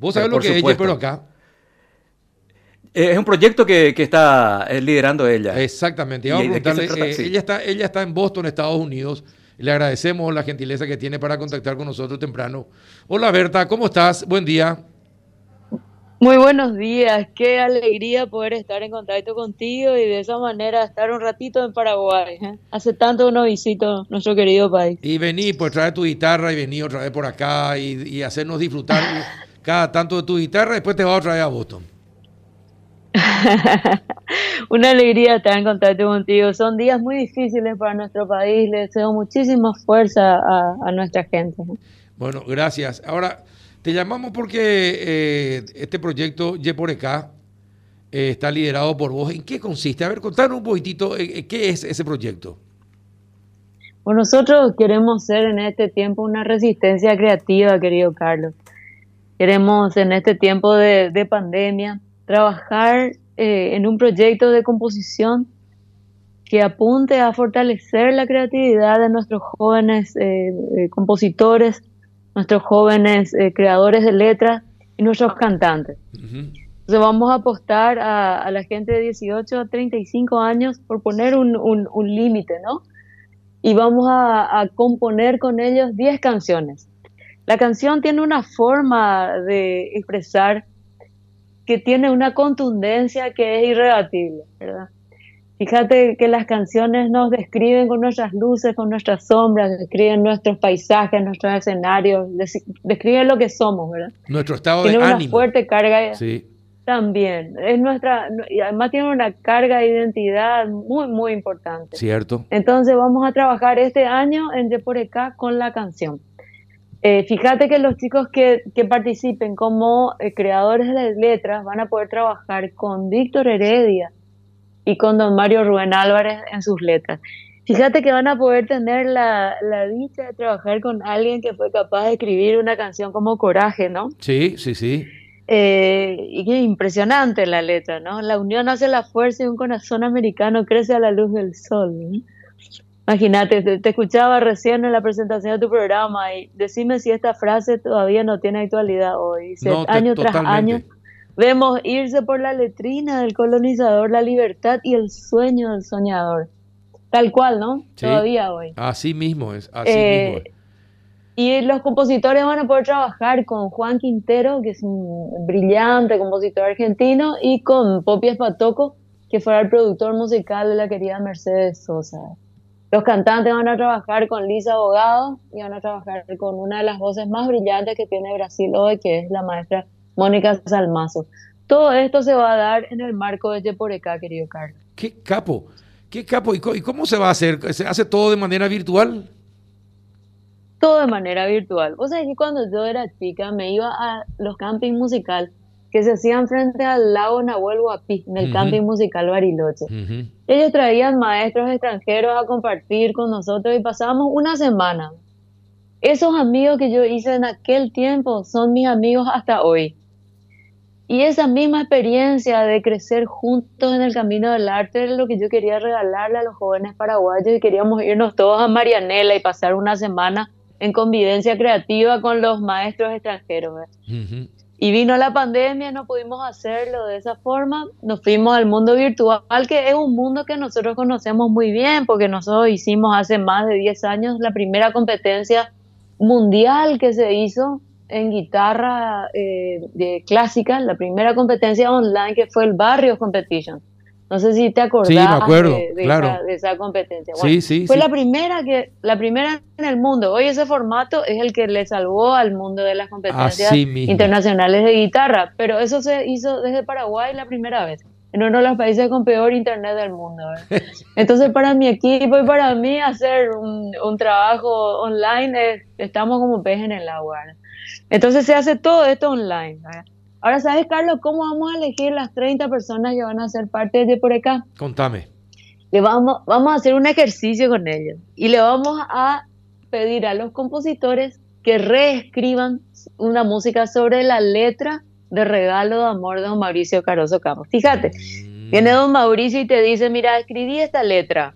¿Vos sabés lo que es pero acá? Es un proyecto que, está liderando ella. Exactamente. ella, está, ella está en Boston, Estados Unidos. Le agradecemos la gentileza que tiene para contactar con nosotros temprano. Hola Berta, ¿cómo estás? Buen día. Muy buenos días, qué alegría poder estar en contacto contigo y de esa manera estar un ratito en Paraguay. ¿eh? Hace tanto que no visito nuestro querido país. Y vení, pues trae tu guitarra y vení otra vez por acá y, hacernos disfrutar cada tanto de tu guitarra, después te va otra vez a Boston. Una alegría estar en contacto contigo. Son días muy difíciles para nuestro país. Le deseo muchísima fuerza a, nuestra gente. Bueno, gracias. Ahora, te llamamos porque eh, este proyecto Yeporeca eh, está liderado por vos. ¿En qué consiste? A ver, contanos un poquitito, eh, ¿qué es ese proyecto? Pues nosotros queremos ser en este tiempo una resistencia creativa, querido Carlos. Queremos en este tiempo de pandemia trabajar eh, en un proyecto de composición que apunte a fortalecer la creatividad de nuestros jóvenes eh, eh, compositores, nuestros jóvenes creadores de letras y nuestros cantantes. Entonces vamos a apostar a, la gente de 18 a 35 años por poner un, límite, ¿no? Y vamos a, a componer con ellos 10 canciones. La canción tiene una forma de expresar que tiene una contundencia que es irrebatible, ¿verdad? Fíjate que las canciones nos describen con nuestras luces, con nuestras sombras, describen nuestros paisajes, nuestros escenarios, describen lo que somos, ¿verdad? Nuestro estado de ánimo. una fuerte carga. Sí. También. Es nuestra, y además tiene una carga de identidad muy, muy importante. Cierto. Entonces vamos a trabajar este año en Deporeca con la canción. Eh, fíjate que los chicos que, participen como eh, creadores de las letras van a poder trabajar con Víctor Heredia y con don Mario Rubén Álvarez en sus letras. Fíjate que van a poder tener la, dicha de trabajar con alguien que fue capaz de escribir una canción como Coraje, ¿no? Sí, sí, sí. Eh, y qué impresionante la letra, ¿no? La unión hace la fuerza y un corazón americano crece a la luz del sol. ¿no? Imagínate, te, escuchaba recién en la presentación de tu programa y decime si esta frase todavía no tiene actualidad hoy. año tras año vemos irse por la letrina del colonizador la libertad y el sueño del soñador. Tal cual, ¿no? Todavía hoy. Así mismo es, así eh, mismo es. Y los compositores van a poder trabajar con Juan Quintero, que es un brillante compositor argentino, y con Popi Espatoco, que fuera el productor musical de la querida Mercedes Sosa. Los cantantes van a trabajar con Lisa Abogado y van a trabajar con una de las voces más brillantes que tiene Brasil hoy, que es la maestra Mónica Salmazo. Todo esto se va a dar en el marco de Yeporeca, querido Carlos. ¡Qué capo! ¿Qué capo? ¿Y cómo se va a hacer? ¿Se hace todo de manera virtual? Todo de manera virtual. O sea, que cuando yo era chica me iba a los campings musicales que se hacían frente al lago Nahuel Huapi, en el camping musical Bariloche. Ellos traían maestros extranjeros a compartir con nosotros y pasábamos una semana. Esos amigos que yo hice en aquel tiempo son mis amigos hasta hoy. Y esa misma experiencia de crecer juntos en el camino del arte era lo que yo quería regalarle a los jóvenes paraguayos y queríamos irnos todos a Marianela y pasar una semana en convivencia creativa con los maestros extranjeros. Y vino la pandemia, no pudimos hacerlo de esa forma, nos fuimos al mundo virtual, que es un mundo que nosotros conocemos muy bien, porque nosotros hicimos hace más de 10 años la primera competencia mundial que se hizo en guitarra eh, de clásica, la primera competencia online que fue el Barrios Competition. No sé si te acordás de, esa, competencia. sí, sí, fue la primera que la primera en el mundo. Hoy ese formato es el que le salvó al mundo de las competencias internacionales de guitarra, pero eso se hizo desde Paraguay la primera vez, en uno de los países con peor internet del mundo. Entonces para mi equipo y para mí hacer un, trabajo online estamos como pez en el agua. Entonces se hace todo esto online. Ahora, ¿sabes, Carlos, cómo vamos a elegir las 30 personas que van a ser parte de por acá? Contame. Le vamos, vamos a hacer un ejercicio con ellos y le vamos a pedir a los compositores que reescriban una música sobre la letra de Regalo de Amor de don Mauricio Caroso Campos. Fíjate, mm. viene don Mauricio y te dice, mira, escribí esta letra.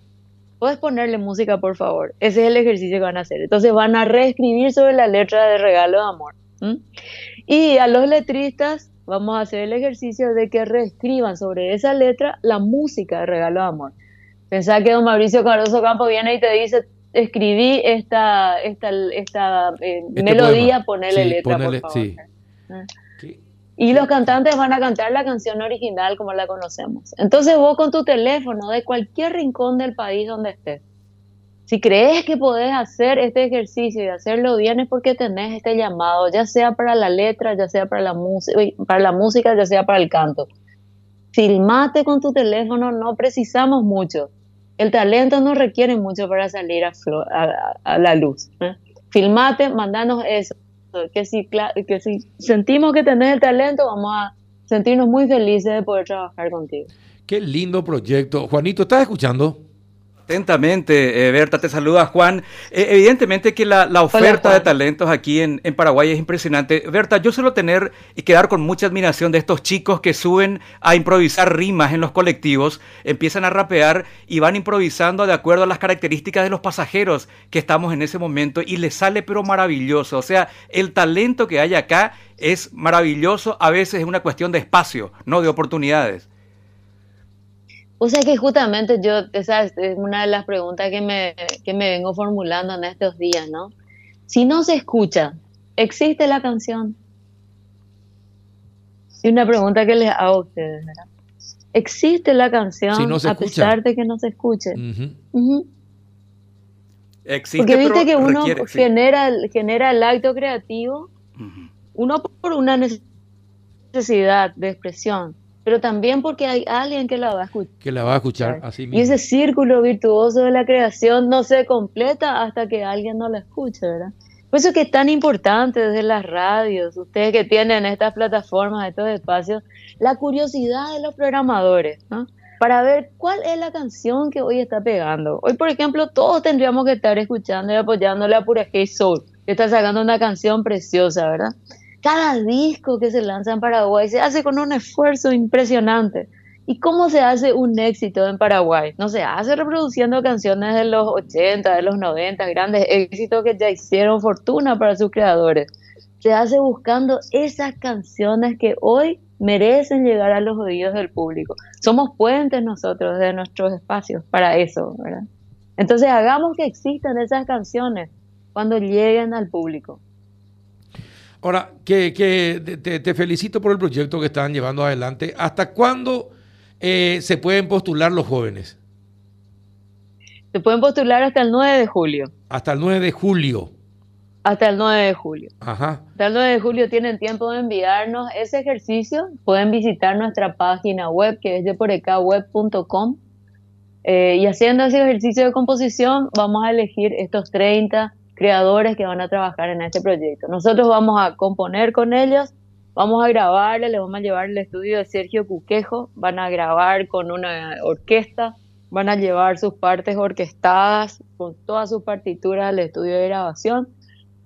¿Puedes ponerle música, por favor? Ese es el ejercicio que van a hacer. Entonces van a reescribir sobre la letra de Regalo de Amor. Y a los letristas vamos a hacer el ejercicio de que reescriban sobre esa letra la música de Regalo de Amor. Pensá que don Mauricio Caruso Campo viene y te dice, escribí esta, esta, esta eh, este melodía, ponele letra, por favor. Ah. Y los cantantes van a cantar la canción original como la conocemos. Entonces vos con tu teléfono de cualquier rincón del país donde estés, si crees que podés hacer este ejercicio y hacerlo bien es porque tenés este llamado, ya sea para la letra, ya sea para la, para la música, ya sea para el canto. Filmate con tu teléfono, no precisamos mucho. El talento no requiere mucho para salir a, a, la luz. ¿eh? Filmate, mandanos eso. Que si, que si sentimos que tenés el talento, vamos a sentirnos muy felices de poder trabajar contigo. Qué lindo proyecto. Juanito, ¿estás escuchando? Atentamente, eh, Berta, te saluda Juan. Eh, evidentemente que la, oferta de talentos aquí en, Paraguay es impresionante. Berta, yo suelo tener y quedar con mucha admiración de estos chicos que suben a improvisar rimas en los colectivos, empiezan a rapear y van improvisando de acuerdo a las características de los pasajeros que estamos en ese momento y les sale pero maravilloso. O sea, el talento que hay acá es maravilloso, a veces es una cuestión de espacio, no de oportunidades. O sea que justamente yo, esa es una de las preguntas que me, que me vengo formulando en estos días, ¿no? Si no se escucha, ¿existe la canción? Y una pregunta que les hago a ustedes, ¿verdad? ¿Existe la canción a pesar de que no se escuche? Existe, Porque viste que uno genera, genera el acto creativo, uno por una necesidad de expresión, pero también porque hay alguien que la va a escuchar. Que la va a escuchar así mismo. Y ese círculo virtuoso de la creación no se completa hasta que alguien no la escuche, ¿verdad? Por eso que es tan importante desde las radios, ustedes que tienen estas plataformas, estos espacios, la curiosidad de los programadores, ¿no? Para ver cuál es la canción que hoy está pegando. Hoy, por ejemplo, todos tendríamos que estar escuchando y apoyándole a Pura Hey Soul, que está sacando una canción preciosa, ¿verdad? Cada disco que se lanza en Paraguay se hace con un esfuerzo impresionante. ¿Y cómo se hace un éxito en Paraguay? No se hace reproduciendo canciones de los 80, de los 90, grandes éxitos que ya hicieron fortuna para sus creadores. Se hace buscando esas canciones que hoy merecen llegar a los oídos del público. Somos puentes nosotros de nuestros espacios para eso, ¿verdad? Entonces hagamos que existan esas canciones cuando lleguen al público. Ahora, que, te, felicito por el proyecto que están llevando adelante. ¿Hasta cuándo eh, se pueden postular los jóvenes? Se pueden postular hasta el 9 de julio. Hasta el 9 de julio. Hasta el 9 de julio. Ajá. Hasta el 9 de julio tienen tiempo de enviarnos ese ejercicio. Pueden visitar nuestra página web que es de porecaweb.com. Eh, y haciendo ese ejercicio de composición vamos a elegir estos 30 creadores que van a trabajar en este proyecto. Nosotros vamos a componer con ellos, vamos a grabarle, les vamos a llevar el estudio de Sergio Cuquejo, van a grabar con una orquesta, van a llevar sus partes orquestadas con todas sus partituras al estudio de grabación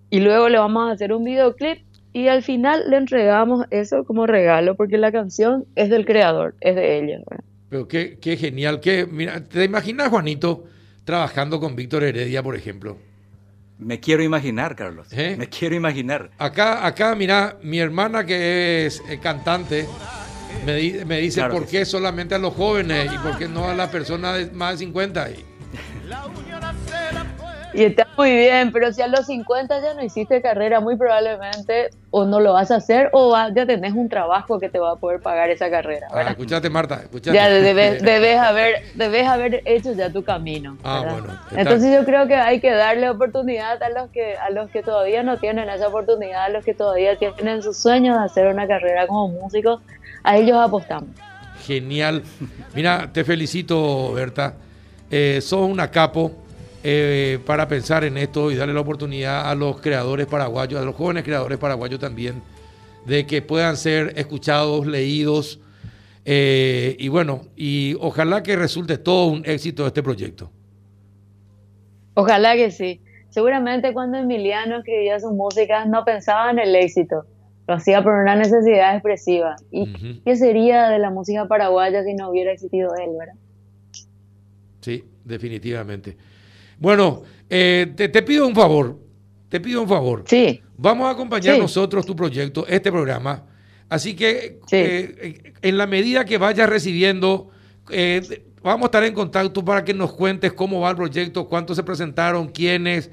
y luego le vamos a hacer un videoclip y al final le entregamos eso como regalo porque la canción es del creador, es de ellos. Pero qué, genial, que mira, ¿te imaginas Juanito trabajando con Víctor Heredia, por ejemplo? Me quiero imaginar, Carlos. ¿Eh? Me quiero imaginar. Acá, acá, mira, mi hermana que es eh, cantante me, me dice por qué solamente a los jóvenes y por qué no a las personas más de 50. Y... Y está muy bien, pero si a los 50 ya no hiciste carrera, muy probablemente o no lo vas a hacer o ya tenés un trabajo que te va a poder pagar esa carrera. Ah, escuchate, Marta, escuchate. Ya debes, debes, haber, debes haber hecho ya tu camino. Ah, bueno. Entonces yo creo que hay que darle oportunidad a los que a los que todavía no tienen esa oportunidad, a los que todavía tienen sus sueños de hacer una carrera como músicos, a ellos apostamos. Genial. Mira, te felicito, Berta. Eh, sos una capo eh, para pensar en esto y darle la oportunidad a los creadores paraguayos, a los jóvenes creadores paraguayos también, de que puedan ser escuchados, leídos, eh, y bueno, y ojalá que resulte todo un éxito este proyecto. Ojalá que sí. Seguramente cuando Emiliano escribía sus músicas no pensaba en el éxito, lo hacía por una necesidad expresiva. ¿Y qué sería de la música paraguaya si no hubiera existido él, verdad? Sí, definitivamente. Bueno, eh, te, pido un favor. te pido un favor. Sí. Vamos a acompañar nosotros tu proyecto, este programa. Así que eh, en la medida que vayas recibiendo, eh, vamos a estar en contacto para que nos cuentes cómo va el proyecto, cuántos se presentaron, quiénes,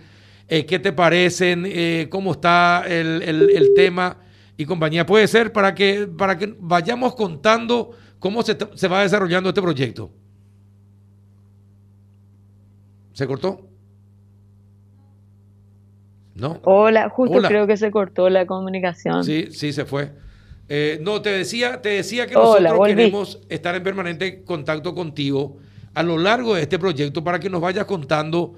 eh, qué te parecen, cómo está el, tema y compañía. Puede ser para que, para que vayamos contando cómo se, se va desarrollando este proyecto. ¿Se cortó? ¿No? Hola, justo creo que se cortó la comunicación. Sí, sí, se fue. Eh, no, te decía, te decía que nosotros queremos estar en permanente contacto contigo a lo largo de este proyecto para que nos vayas contando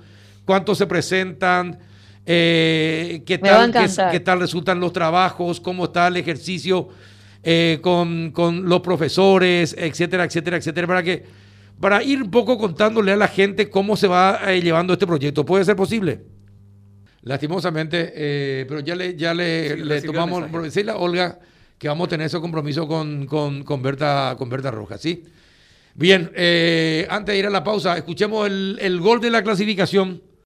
cuántos se presentan, eh, qué, tal, qué, tal resultan los trabajos, cómo está el ejercicio eh, con, con, los profesores, etcétera, etcétera, etcétera, para que para ir un poco contándole a la gente cómo se va llevando este proyecto. ¿Puede ser posible? Lastimosamente, eh, pero ya le, ya le, tomamos, por decirle a Olga que vamos a tener ese compromiso con, con, Berta, con Berta Rojas, ¿sí? Bien, eh, antes de ir a la pausa, escuchemos el, el gol de la clasificación